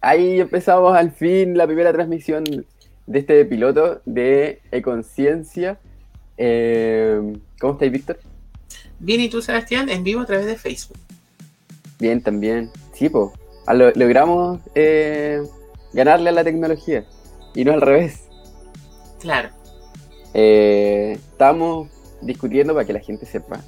ahí empezamos al fin la primera transmisión de este piloto de E-Conciencia. Eh, ¿Cómo estáis, Víctor? Bien, ¿y tú, Sebastián? En vivo a través de Facebook. Bien, también. Sí, pues. Logramos eh, ganarle a la tecnología y no al revés. Claro. Eh, estamos discutiendo para que la gente sepa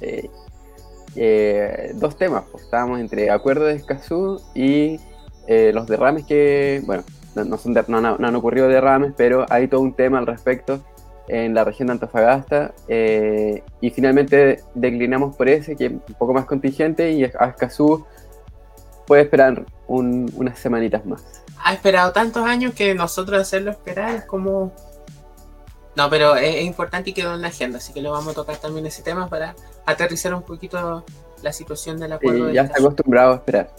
dos temas. Pues. Estábamos entre acuerdo de Escazú y los derrames que, bueno, no, son no, no, han ocurrido derrames, pero hay todo un tema al respecto en la región de Antofagasta eh, y finalmente declinamos por ese, que es un poco más contingente, y Escazú puede esperar unas semanitas más. Ha esperado tantos años que nosotros hacerlo esperar es como... No, pero es, importante y quedó en la agenda, así que lo vamos a tocar también ese tema para aterrizar un poquito la situación del acuerdo. ya está acostumbrado a esperar.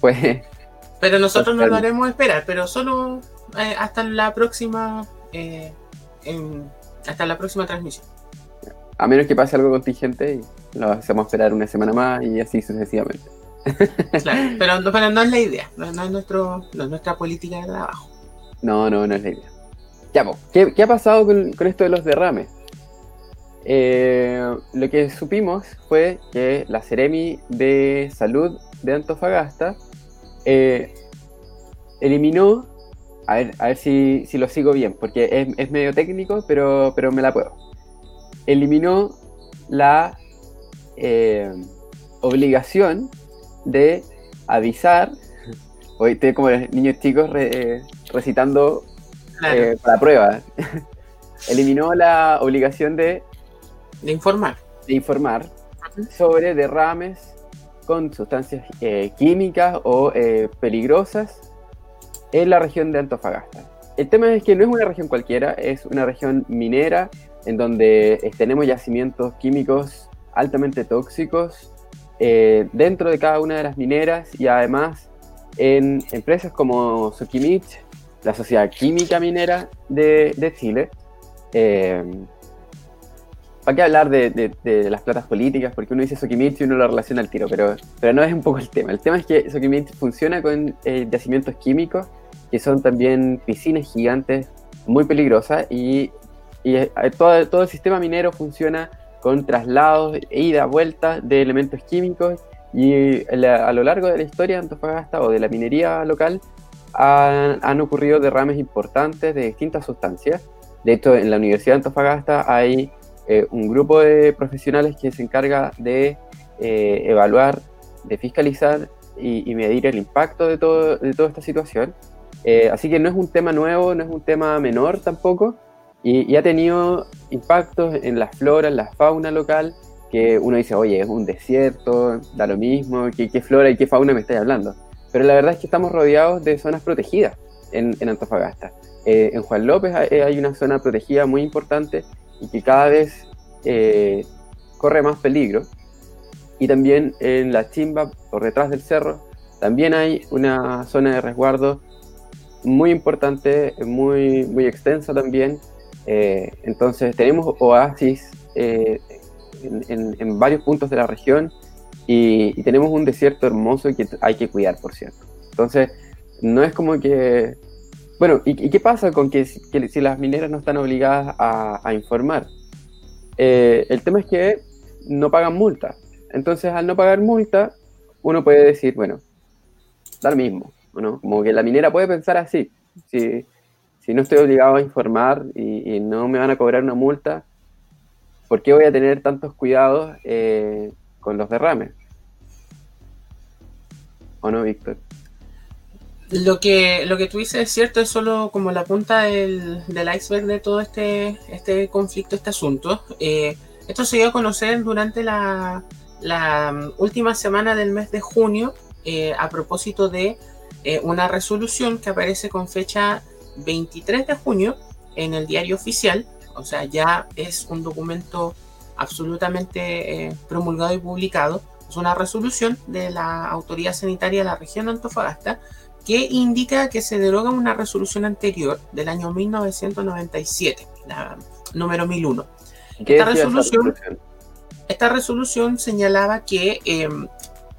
Pues... Pero nosotros no lo haremos esperar, pero solo eh, hasta la próxima... Eh, hasta la próxima transmisión. A menos que pase algo contingente y lo hacemos esperar una semana más y así sucesivamente. Claro, pero, no es la idea, no, es, nuestro, nuestra política de trabajo. No, no, no es la idea. Ya, ¿qué, ha pasado con, esto de los derrames? Eh, lo que supimos fue que la Ceremi de Salud de Antofagasta eh, eliminó a ver, a ver si, lo sigo bien, porque es, medio técnico, pero, pero me la puedo. Eliminó la eh, obligación de avisar, hoy estoy como niños chicos eh, recitando eh, para prueba, eliminó la obligación de, de informar. De informar sobre derrames con sustancias químicas o peligrosas en la región de Antofagasta. El tema es que no es una región cualquiera, es una región minera en donde eh, tenemos yacimientos químicos altamente tóxicos eh, dentro de cada una de las mineras y además en empresas como Sokimich, la Sociedad Química Minera de, Chile. Eh, ¿Para qué hablar de, las platas políticas? Porque uno dice Sokimich y uno lo relaciona al tiro, pero, pero no es un poco el tema. El tema es que Sokimich funciona con yacimientos químicos que son también piscinas gigantes muy peligrosas y, eh, todo, todo, el sistema minero funciona con traslados, ida, vuelta de elementos químicos y a lo largo de la historia de Antofagasta o de la minería local han, ocurrido derrames importantes de distintas sustancias. De hecho, en la Universidad de Antofagasta hay eh, un grupo de profesionales que se encarga de eh, evaluar, de fiscalizar y, medir el impacto de, todo, de toda esta situación. Eh, así que no es un tema nuevo, no es un tema menor tampoco, y, ha tenido impactos en la flora, en la fauna local, que uno dice, oye, es un desierto, da lo mismo, ¿qué, flora y qué fauna me estáis hablando? Pero la verdad es que estamos rodeados de zonas protegidas en, Antofagasta. Eh, en Juan López hay una zona protegida muy importante y que cada vez eh, corre más peligro. Y también en la chimba, por detrás del cerro, también hay una zona de resguardo muy importante, muy, muy extensa también. Eh, entonces tenemos oasis eh, en, varios puntos de la región y, tenemos un desierto hermoso que hay que cuidar, por cierto. Entonces, no es como que... Bueno, ¿y, qué pasa con que, si las mineras no están obligadas a, informar? Eh, el tema es que no pagan multa. Entonces, al no pagar multa, uno puede decir, bueno, da lo mismo, como que la minera puede pensar así. Si, si no estoy obligado a informar y, no me van a cobrar una multa, ¿por qué voy a tener tantos cuidados eh, con los derrames? ¿O no, Víctor? Lo que, lo que tú dices es cierto, es solo como la punta del, iceberg de todo este, este conflicto, este asunto. Eh, esto se dio a conocer durante la, la última semana del mes de junio, eh, a propósito de eh, una resolución que aparece con fecha 23 de junio en el diario oficial, o sea, ya es un documento absolutamente eh, promulgado y publicado. Es una resolución de la Autoridad Sanitaria de la región de Antofagasta que indica que se deroga una resolución anterior del año 1997, la número 1001. Esta resolución, esta resolución señalaba que em,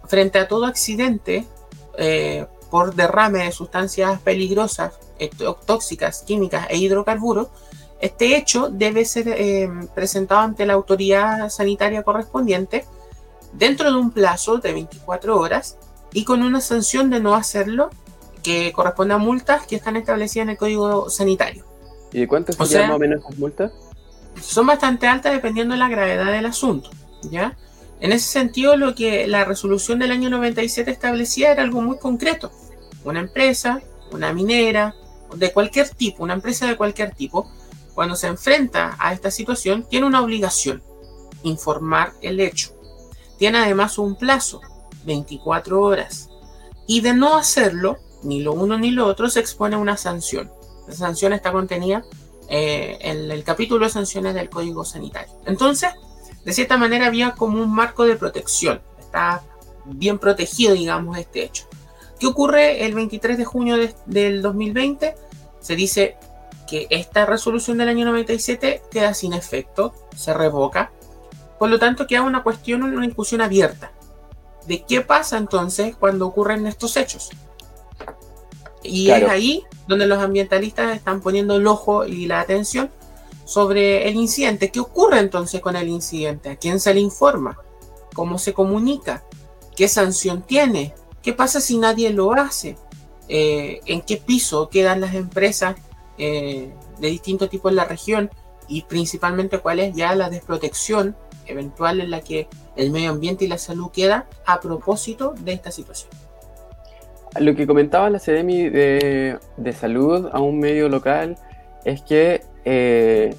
frente a todo accidente eh, por derrame de sustancias peligrosas, tóxicas, químicas e hidrocarburos, este hecho debe ser eh, presentado ante la autoridad sanitaria correspondiente dentro de un plazo de 24 horas y con una sanción de no hacerlo que corresponde a multas que están establecidas en el Código Sanitario. ¿Y de cuánto serían más o menos esas multas? Son bastante altas dependiendo de la gravedad del asunto, ¿ya? En ese sentido, lo que la resolución del año 97 establecía era algo muy concreto. Una empresa, una minera, de cualquier tipo, una empresa de cualquier tipo, cuando se enfrenta a esta situación, tiene una obligación, informar el hecho. Tiene además un plazo, 24 horas. Y de no hacerlo, ni lo uno ni lo otro, se expone a una sanción. La sanción está contenida eh, en el capítulo de sanciones del Código Sanitario. Entonces, de cierta manera había como un marco de protección. Está bien protegido, digamos, este hecho. ¿Qué ocurre el 23 de junio del 2020? Se dice que esta resolución del año 97 queda sin efecto, se revoca. Por lo tanto, queda una cuestión, una discusión abierta. ¿De qué pasa entonces cuando ocurren estos hechos? Y es ahí donde los ambientalistas están poniendo el ojo y la atención sobre el incidente. ¿Qué ocurre entonces con el incidente? ¿A quién se le informa? ¿Cómo se comunica? ¿Qué sanción tiene? ¿Qué pasa si nadie lo hace? Eh, ¿En qué piso quedan las empresas eh, de distintos tipos en la región? Y principalmente cuál es ya la desprotección eventual en la que el medio ambiente y la salud queda a propósito de esta situación. Lo que comentaba la CDMI de, de salud a un medio local es que eh,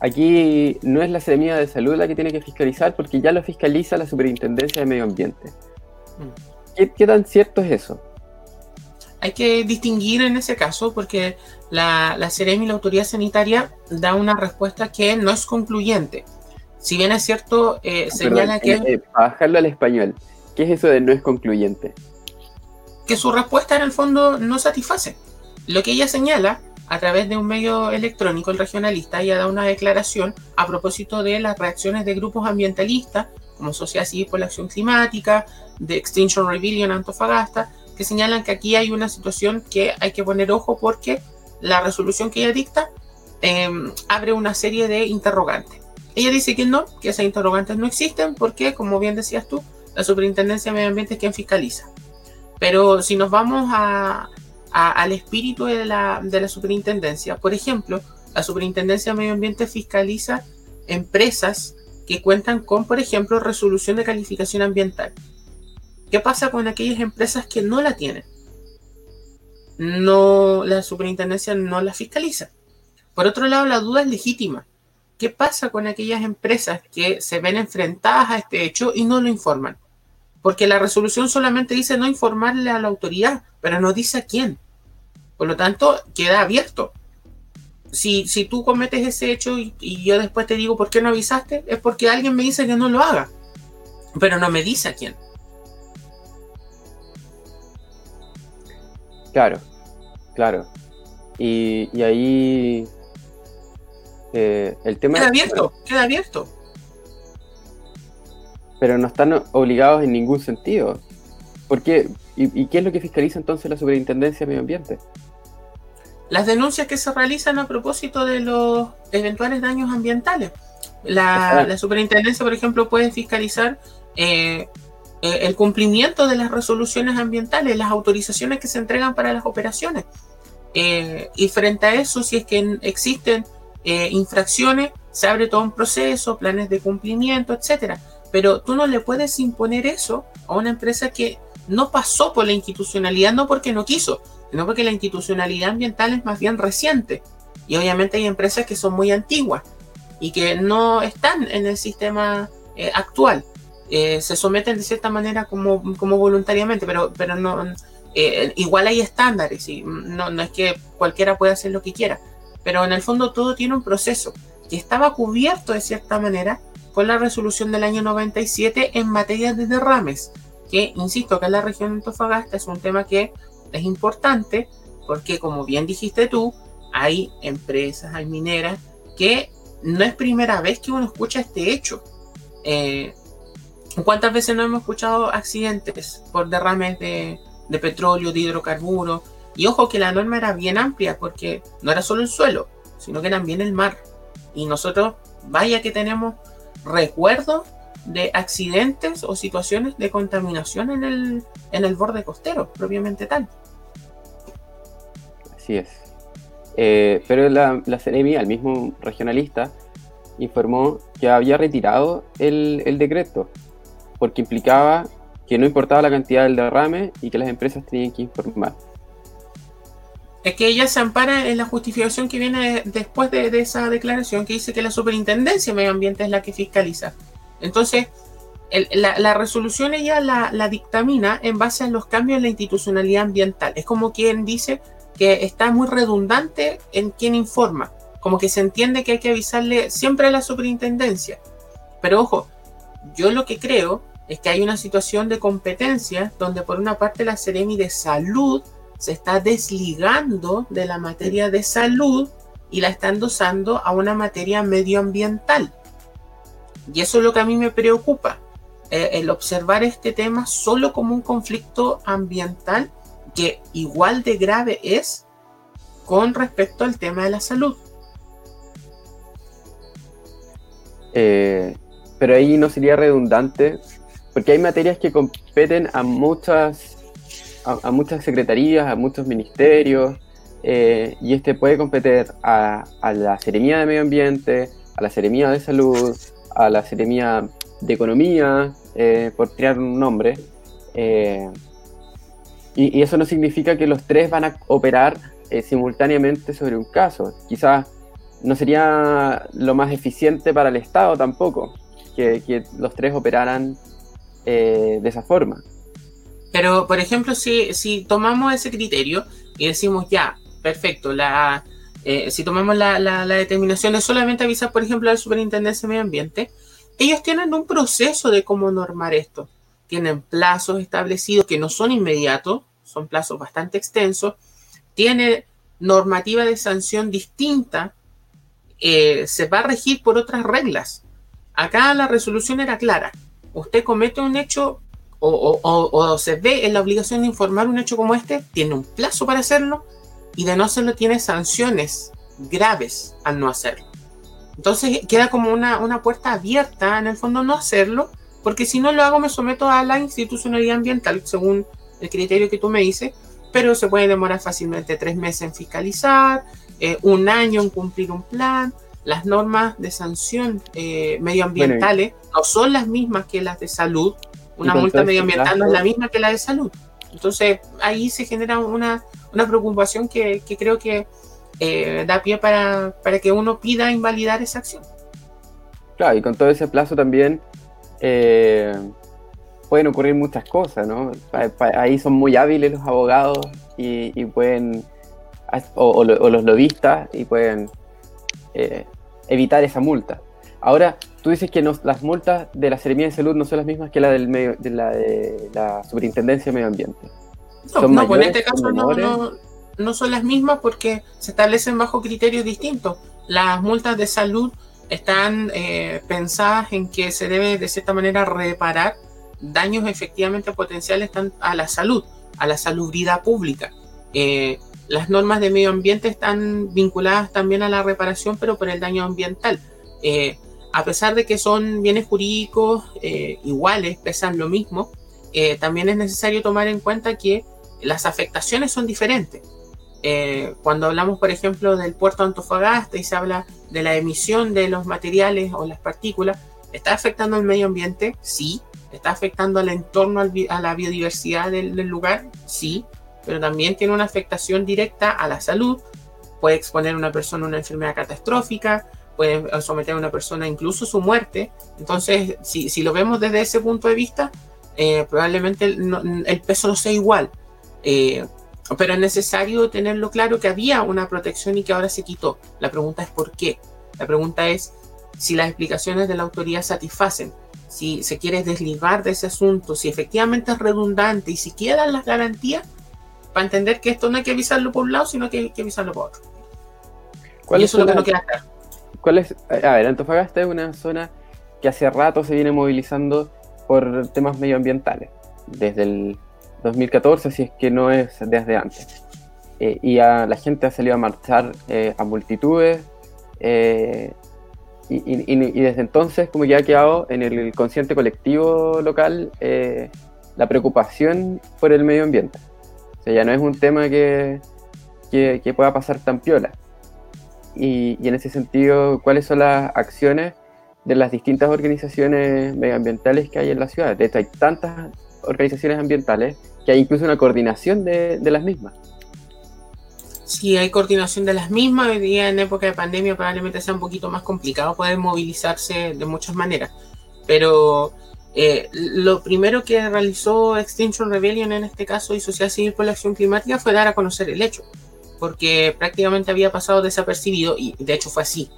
aquí no es la Seremía de Salud la que tiene que fiscalizar porque ya lo fiscaliza la Superintendencia de Medio Ambiente. Mm. ¿Qué, tan cierto es eso? Hay que distinguir en ese caso porque la, la y la autoridad sanitaria, da una respuesta que no es concluyente. Si bien es cierto, eh, señala que... Eh, para bajarlo al español, ¿qué es eso de no es concluyente? Que su respuesta en el fondo no satisface. Lo que ella señala a través de un medio electrónico, el regionalista ya da una declaración a propósito de las reacciones de grupos ambientalistas, como Sociedad Civil por la Acción Climática, de Extinction Rebellion Antofagasta, que señalan que aquí hay una situación que hay que poner ojo porque la resolución que ella dicta em, abre una serie de interrogantes. Ella dice que no, que esas interrogantes no existen porque, como bien decías tú, la Superintendencia de Medio Ambiente es quien fiscaliza. Pero si nos vamos al espíritu de la, de la superintendencia. Por ejemplo, la superintendencia de medio ambiente fiscaliza empresas que cuentan con, por ejemplo, resolución de calificación ambiental. ¿Qué pasa con aquellas empresas que no la tienen? No, la superintendencia no la fiscaliza. Por otro lado, la duda es legítima. ¿Qué pasa con aquellas empresas que se ven enfrentadas a este hecho y no lo informan? Porque la resolución solamente dice no informarle a la autoridad, pero no dice a quién. Por lo tanto, queda abierto. Si, si tú cometes ese hecho y, yo después te digo por qué no avisaste, es porque alguien me dice que no lo haga, pero no me dice a quién. Claro, claro. Y, ahí eh, el tema... Queda abierto, queda abierto. Pero no están obligados en ningún sentido. ¿Por qué? ¿Y, qué es lo que fiscaliza entonces la Superintendencia de Medio Ambiente? Las denuncias que se realizan a propósito de los eventuales daños ambientales. La, Superintendencia, por ejemplo, puede fiscalizar eh, eh, el cumplimiento de las resoluciones ambientales, las autorizaciones que se entregan para las operaciones. Eh, y frente a eso, si es que existen infracciones, se abre todo un proceso, planes de cumplimiento, etcétera. Pero tú no le puedes imponer eso a una empresa que no pasó por la institucionalidad, no porque no quiso, sino porque la institucionalidad ambiental es más bien reciente. Y obviamente hay empresas que son muy antiguas y que no están en el sistema eh, actual. Eh, se someten de cierta manera como, como voluntariamente, pero, pero no, eh, igual hay estándares y no, no es que cualquiera pueda hacer lo que quiera. Pero en el fondo todo tiene un proceso que estaba cubierto de cierta manera con la resolución del año 97 en materia de derrames que, insisto, que en la región de Antofagasta es un tema que es importante porque, como bien dijiste tú, hay empresas, hay mineras que no es primera vez que uno escucha este hecho. Eh, ¿Cuántas veces no hemos escuchado accidentes por derrames de, de petróleo, de hidrocarburos. Y ojo que la norma era bien amplia porque no era solo el suelo, sino que también el mar. Y nosotros, vaya que tenemos recuerdos de accidentes o situaciones de contaminación en el, en el borde costero, propiamente tal. Así es. Eh, pero la, la Ceremi, al mismo regionalista, informó que había retirado el, el decreto, porque implicaba que no importaba la cantidad del derrame y que las empresas tenían que informar. Es que ella se ampara en la justificación que viene después de, esa declaración que dice que la superintendencia de medio ambiente es la que fiscaliza. Entonces, la, resolución ella la, la, dictamina en base a los cambios en la institucionalidad ambiental. Es como quien dice que está muy redundante en quien informa. Como que se entiende que hay que avisarle siempre a la superintendencia. Pero ojo, yo lo que creo es que hay una situación de competencia donde por una parte la Seremi de Salud se está desligando de la materia de salud y la está endosando a una materia medioambiental. Y eso es lo que a mí me preocupa, eh, el observar este tema solo como un conflicto ambiental que igual de grave es con respecto al tema de la salud. Eh, pero ahí no sería redundante, porque hay materias que competen a muchas a, muchas secretarías, a muchos ministerios, eh, y este puede competir a, la Seremía de Medio Ambiente, a la Seremía de Salud, a la Seremía de Economía, eh, por crear un nombre. Eh, y, eso no significa que los tres van a operar simultáneamente sobre un caso. Quizás no sería lo más eficiente para el Estado tampoco que, que los tres operaran de esa forma. Pero, por ejemplo, si, si tomamos ese criterio y decimos, ya, perfecto, la, eh, si tomamos la, la, determinación de solamente avisar, por ejemplo, a la Superintendencia de Medio Ambiente, ellos tienen un proceso de cómo normar esto. Tienen plazos establecidos que no son inmediatos, son plazos bastante extensos. Tiene normativa de sanción distinta, eh, se va a regir por otras reglas. Acá la resolución era clara. Usted comete un hecho o, se ve en la obligación de informar un hecho como este, tiene un plazo para hacerlo y de no hacerlo tiene sanciones graves al no hacerlo. Entonces queda como una, una puerta abierta en el fondo no hacerlo, porque si no lo hago me someto a la institucionalidad ambiental, según el criterio que tú me dices, pero se puede demorar fácilmente tres meses en fiscalizar, eh, un año en cumplir un plan. Las normas de sanción eh, medioambientales no son las mismas que las de salud, una multa este medioambiental no es la misma que la de salud. Entonces ahí se genera una, preocupación que, creo que eh, da pie para, que uno pida invalidar esa acción. Claro, y con todo ese plazo también eh, pueden ocurrir muchas cosas, ¿no? Ahí son muy hábiles los abogados y, pueden, o, los lobistas, y pueden eh, evitar esa multa. Ahora, tú dices que las multas de la Seremía de Salud no son las mismas que la del medio, de la de la Superintendencia de Medio Ambiente. No, no pues en este caso no, son las mismas porque se establecen bajo criterios distintos. Las multas de salud están eh, pensadas en que se debe de cierta manera reparar daños efectivamente potenciales a la salud, a la salubridad pública. Eh, las normas de medio ambiente están vinculadas también a la reparación, pero por el daño ambiental. Eh, a pesar de que son bienes jurídicos eh, iguales, pesan lo mismo, eh, también es necesario tomar en cuenta que las afectaciones son diferentes. Eh, cuando hablamos, por ejemplo, del puerto Antofagasta y se habla de la emisión de los materiales o las partículas, ¿está afectando al medio ambiente? Sí. ¿Está afectando al entorno, a la biodiversidad del lugar? Sí. Pero también tiene una afectación directa a la salud. Puede exponer a una persona a una enfermedad catastrófica, puede someter a una persona incluso su muerte. Entonces, si, si, lo vemos desde ese punto de vista, eh, probablemente el, peso no sea igual. Eh, pero es necesario tenerlo claro que había una protección y que ahora se quitó. La pregunta es por qué. La pregunta es si las explicaciones de la autoridad satisfacen, si se quiere desligar de ese asunto, si efectivamente es redundante y si quedan las garantías para entender que esto no hay que avisarlo por un lado, sino que hay que avisarlo por otro. ¿Cuál y eso es lo que no queda claro. ¿Cuál es? A ver, Antofagasta es una zona que hace rato se viene movilizando por temas medioambientales. Desde el 2014, si es que no es desde antes. Eh, y a, la gente ha salido a marchar eh, a multitudes. Eh, y, desde entonces, como ya ha quedado en el consciente colectivo local, la preocupación por el medio ambiente. O sea, ya no es un tema que, que, que pueda pasar tan piola. Y, en ese sentido, ¿cuáles son las acciones de las distintas organizaciones medioambientales que hay en la ciudad? De hecho, hay tantas organizaciones ambientales que hay incluso una coordinación de, las mismas. Sí, hay coordinación de las mismas. Hoy día, en época de pandemia, probablemente sea un poquito más complicado poder movilizarse de muchas maneras. Pero eh, lo primero que realizó Extinction Rebellion en este caso y Sociedad Civil por la Acción Climática fue dar a conocer el hecho, porque prácticamente había pasado desapercibido, y de hecho fue así.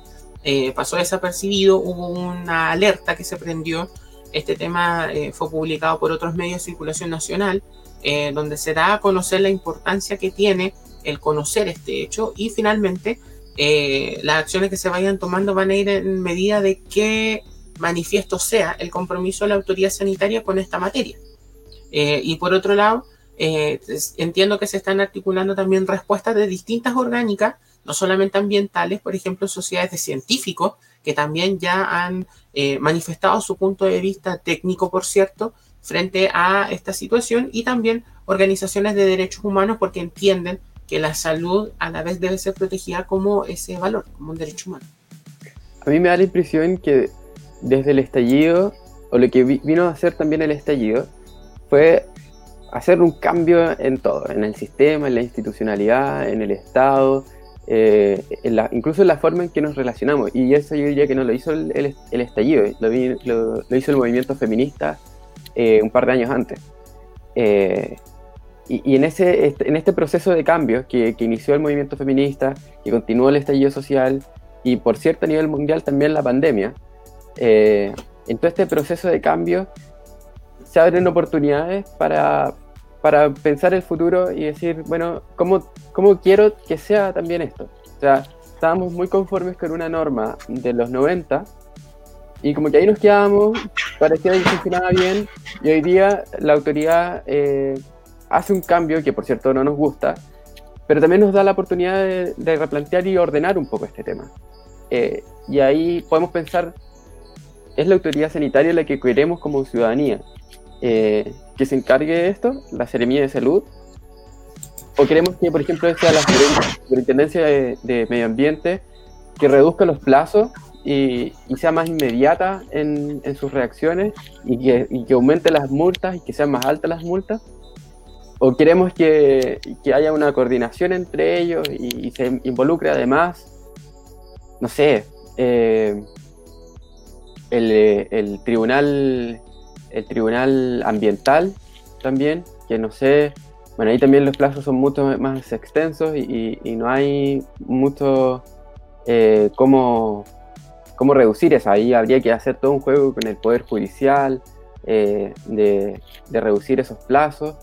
Eh, pasó desapercibido, hubo una alerta que se prendió. Este tema eh, fue publicado por otros medios de circulación nacional, donde se da a conocer la importancia que tiene el conocer este hecho y finalmente eh, las acciones que se vayan tomando van a ir en medida de qué manifiesto sea el compromiso de la autoridad sanitaria con esta materia. Eh, y por otro lado, eh, entiendo que se están articulando también respuestas de distintas orgánicas, no solamente ambientales, por ejemplo, sociedades de científicos, que también ya han manifestado su punto de vista técnico, por cierto, frente a esta situación, y también organizaciones de derechos humanos, porque entienden que la salud a la vez debe ser protegida como ese valor, como un derecho humano. A mí me da la impresión que desde el estallido, o lo que vino a hacer también el estallido, fue hacer un cambio en todo, en el sistema, en la institucionalidad, en el Estado, eh, incluso en la forma en que nos relacionamos. Y eso yo diría que no lo hizo el, estallido, lo, hizo el movimiento feminista eh, un par de años antes. Eh, y, en, ese, este, en este proceso de cambio que, que, inició el movimiento feminista, que continuó el estallido social y por cierto a nivel mundial también la pandemia, eh, en todo este proceso de cambio se abren oportunidades para, para pensar el futuro y decir, bueno, ¿cómo, ¿cómo quiero que sea también esto? O sea, estábamos muy conformes con una norma de los 90 y como que ahí nos quedamos, parecía que funcionaba bien y hoy día la autoridad... Eh, hace un cambio que por cierto no nos gusta, pero también nos da la oportunidad de, replantear y ordenar un poco este tema. Eh, y ahí podemos pensar, ¿es la autoridad sanitaria la que queremos como ciudadanía? Eh, ¿Que se encargue de esto? ¿La Seremía de Salud? ¿O queremos que, por ejemplo, sea la Superintendencia de, Medio Ambiente que reduzca los plazos y, sea más inmediata en, sus reacciones y que, y que aumente las multas y que sean más altas las multas? o queremos que, haya una coordinación entre ellos y, se involucre además, no sé, eh, el, tribunal el tribunal ambiental también, que no sé, bueno, ahí también los plazos son mucho más extensos y, no hay mucho eh, cómo, cómo, reducir eso. Ahí habría que hacer todo un juego con el Poder Judicial eh, de, de reducir esos plazos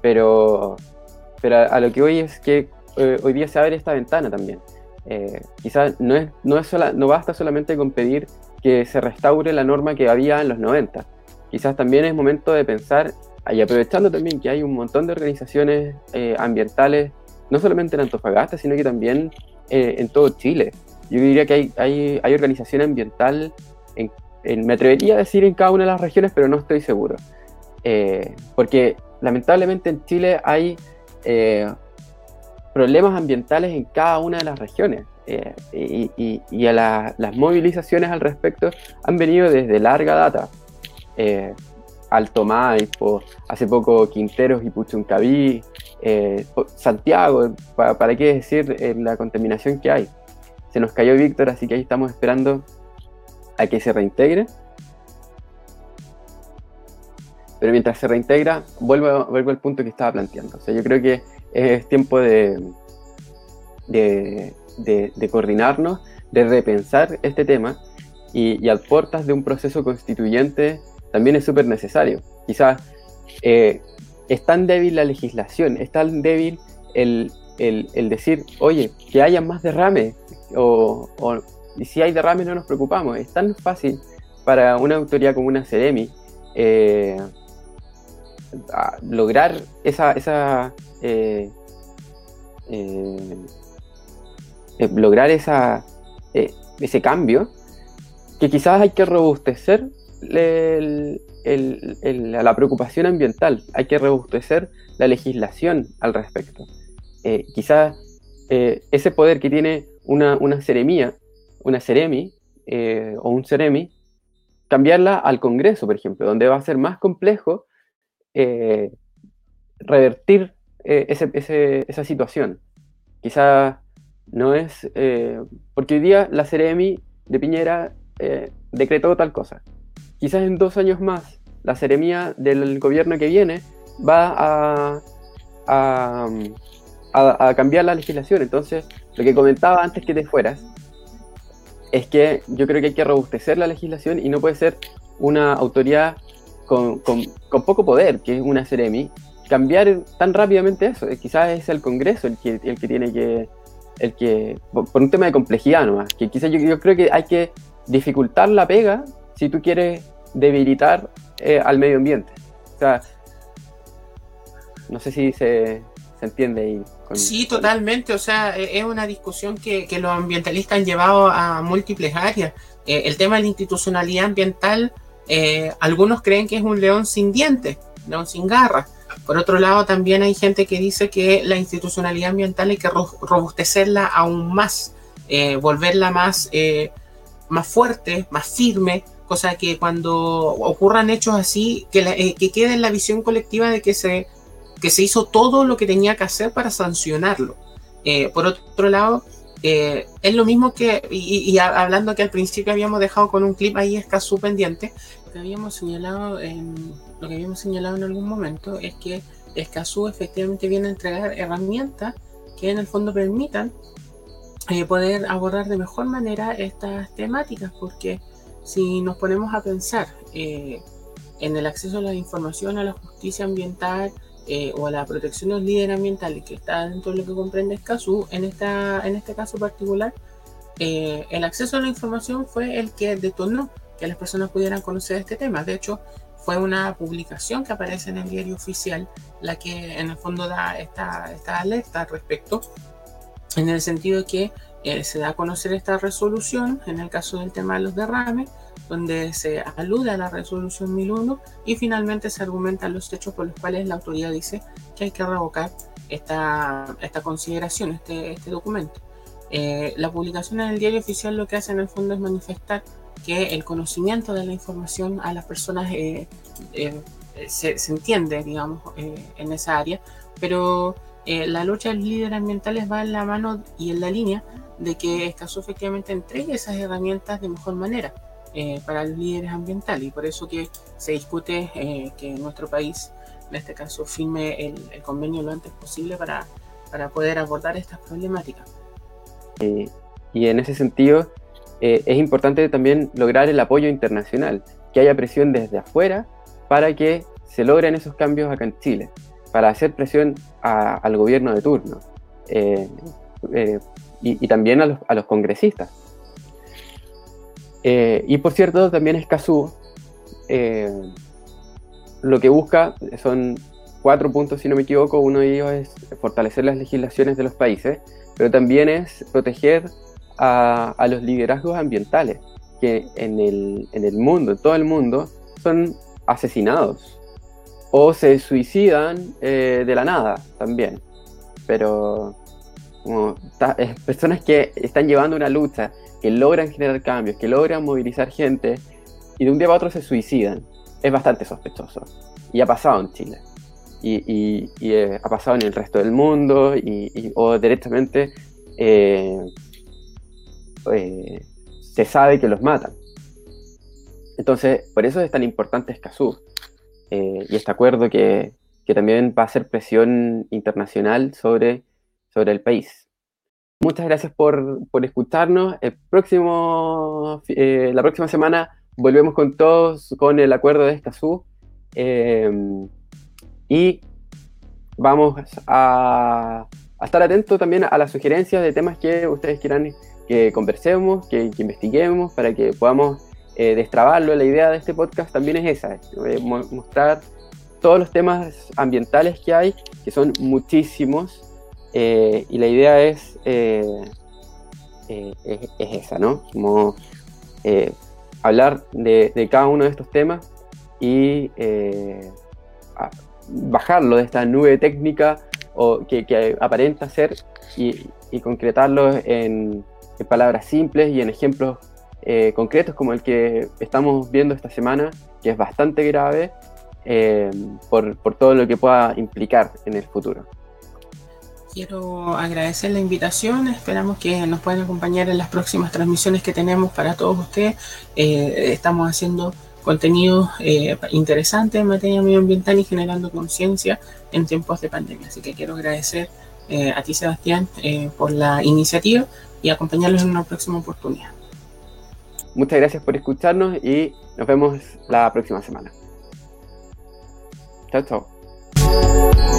pero, pero a, lo que voy es que eh, hoy día se abre esta ventana también. Eh, quizás no, es, no, es no basta solamente con pedir que se restaure la norma que había en los 90. Quizás también es momento de pensar, y aprovechando también que hay un montón de organizaciones eh, ambientales, no solamente en Antofagasta, sino que también en todo Chile. Yo diría que hay, hay, hay organización ambiental, en, me atrevería a decir en cada una de las regiones, pero no estoy seguro. porque lamentablemente en Chile hay eh, problemas ambientales en cada una de las regiones eh, y, a las movilizaciones al respecto han venido desde larga data. Eh, Alto Maipo, hace poco Quinteros y Puchuncaví, Santiago, para, qué decir la contaminación que hay. Se nos cayó Víctor, así que ahí estamos esperando a que se reintegre pero mientras se reintegra, vuelvo, vuelvo al punto que estaba planteando. O sea, yo creo que es tiempo de, coordinarnos, de repensar este tema y, y, al portas de un proceso constituyente también es súper necesario. Quizás eh, es tan débil la legislación, es tan débil el, el, decir, oye, que haya más derrame, o, y si hay derrame no nos preocupamos. Es tan fácil para una autoridad como una CEREMI eh, lograr esa, esa eh, lograr esa, ese cambio, que quizás hay que robustecer la preocupación ambiental, hay que robustecer la legislación al respecto. quizás ese poder que tiene una, una seremía, una seremi o un seremi, cambiarla al Congreso, por ejemplo, donde va a ser más complejo eh, revertir eh, esa situación. Quizá no es, eh, porque hoy día la Ceremi de Piñera decretó tal cosa. Quizás en dos años más la Ceremía del gobierno que viene va a, cambiar la legislación. Entonces, lo que comentaba antes que te fueras, es que yo creo que hay que robustecer la legislación y no puede ser una autoridad con, poco poder, que es una Ceremi, cambiar tan rápidamente eso. Quizás es el Congreso el que, el que tiene que, el que, por un tema de complejidad nomás, que quizás yo, creo que hay que dificultar la pega si tú quieres debilitar eh, al medio ambiente. O sea, no sé si se, se entiende ahí. sí, totalmente. O sea, e, es una discusión que, los ambientalistas han llevado a múltiples áreas. Eh, el tema de la institucionalidad ambiental, eh, algunos creen que es un león sin dientes, león sin garras. Por otro lado, también hay gente que dice que la institucionalidad ambiental hay que robustecerla aún más, volverla más, más fuerte, más firme, cosa que cuando ocurran hechos así, que, que quede en la visión colectiva de que se que se hizo todo lo que tenía que hacer para sancionarlo. Eh, por otro lado, eh, es lo mismo que, y, hablando que al principio habíamos dejado con un clip ahí escaso pendiente, lo que habíamos señalado en, lo que habíamos señalado en algún momento es que Escazú efectivamente viene a entregar herramientas que en el fondo permitan eh, poder abordar de mejor manera estas temáticas, porque si nos ponemos a pensar en el acceso a la información, a la justicia ambiental, eh, o a la protección de los líderes ambientales que está dentro de lo que comprende Escazú, en, esta, en este caso particular, eh, el acceso a la información fue el que detonó que las personas pudieran conocer este tema. De hecho, fue una publicación que aparece en el diario oficial la que en el fondo da esta, esta alerta al respecto, en el sentido de que eh, se da a conocer esta resolución en el caso del tema de los derrames, donde se alude a la resolución 1001 y finalmente se argumentan los hechos por los cuales la autoridad dice que hay que revocar esta, esta consideración, este, este documento. Eh, la publicación en el diario oficial lo que hace en el fondo es manifestar que el conocimiento de la información a las personas eh, eh, se, se, entiende, digamos, en esa área, pero la lucha de los líderes ambientales va en la mano y en la línea de que Escazú efectivamente entregue esas herramientas de mejor manera. Eh, para líderes ambientales y por eso que se discute eh, que nuestro país, en este caso, firme el, convenio lo antes posible para, para poder abordar estas problemáticas. Eh, y en ese sentido, es importante también lograr el apoyo internacional, que haya presión desde afuera para que se logren esos cambios acá en Chile, para hacer presión al gobierno de turno y, también a los, a los congresistas eh, y por cierto, también Escazú eh, lo que busca son cuatro puntos, si no me equivoco. Uno de ellos es fortalecer las legislaciones de los países, pero también es proteger a, los liderazgos ambientales, que en el, en el mundo, en todo el mundo, son asesinados o se suicidan eh, de la nada también. Pero como, personas que están llevando una lucha que logran generar cambios, que logran movilizar gente y de un día para otro se suicidan, es bastante sospechoso. Y ha pasado en Chile. Y, eh, ha pasado en el resto del mundo y, o directamente eh, eh, se sabe que los matan. Entonces, por eso es tan importante Escazú y este acuerdo que, que, también va a hacer presión internacional sobre, sobre el país. Muchas gracias por, escucharnos. El próximo, eh, la próxima semana volvemos con todos con el acuerdo de Escazú. Eh, y vamos a, estar atentos también a las sugerencias de temas que ustedes quieran que conversemos, que, investiguemos, para que podamos eh, destrabarlo. La idea de este podcast también es esa, mostrar todos los temas ambientales que hay, que son muchísimos, eh, y la idea es, eh, es, esa, ¿no? Como hablar de, cada uno de estos temas y bajarlo de esta nube técnica o que, aparenta ser y, concretarlo en, palabras simples y en ejemplos eh, concretos como el que estamos viendo esta semana, que es bastante grave eh, por, todo lo que pueda implicar en el futuro. Quiero agradecer la invitación, esperamos que nos puedan acompañar en las próximas transmisiones que tenemos para todos ustedes. Eh, estamos haciendo contenido eh, interesante en materia medioambiental y generando conciencia en tiempos de pandemia. Así que quiero agradecer eh, a ti, Sebastián, eh, por la iniciativa y acompañarlos en una próxima oportunidad. Muchas gracias por escucharnos y nos vemos la próxima semana. Chao, chao.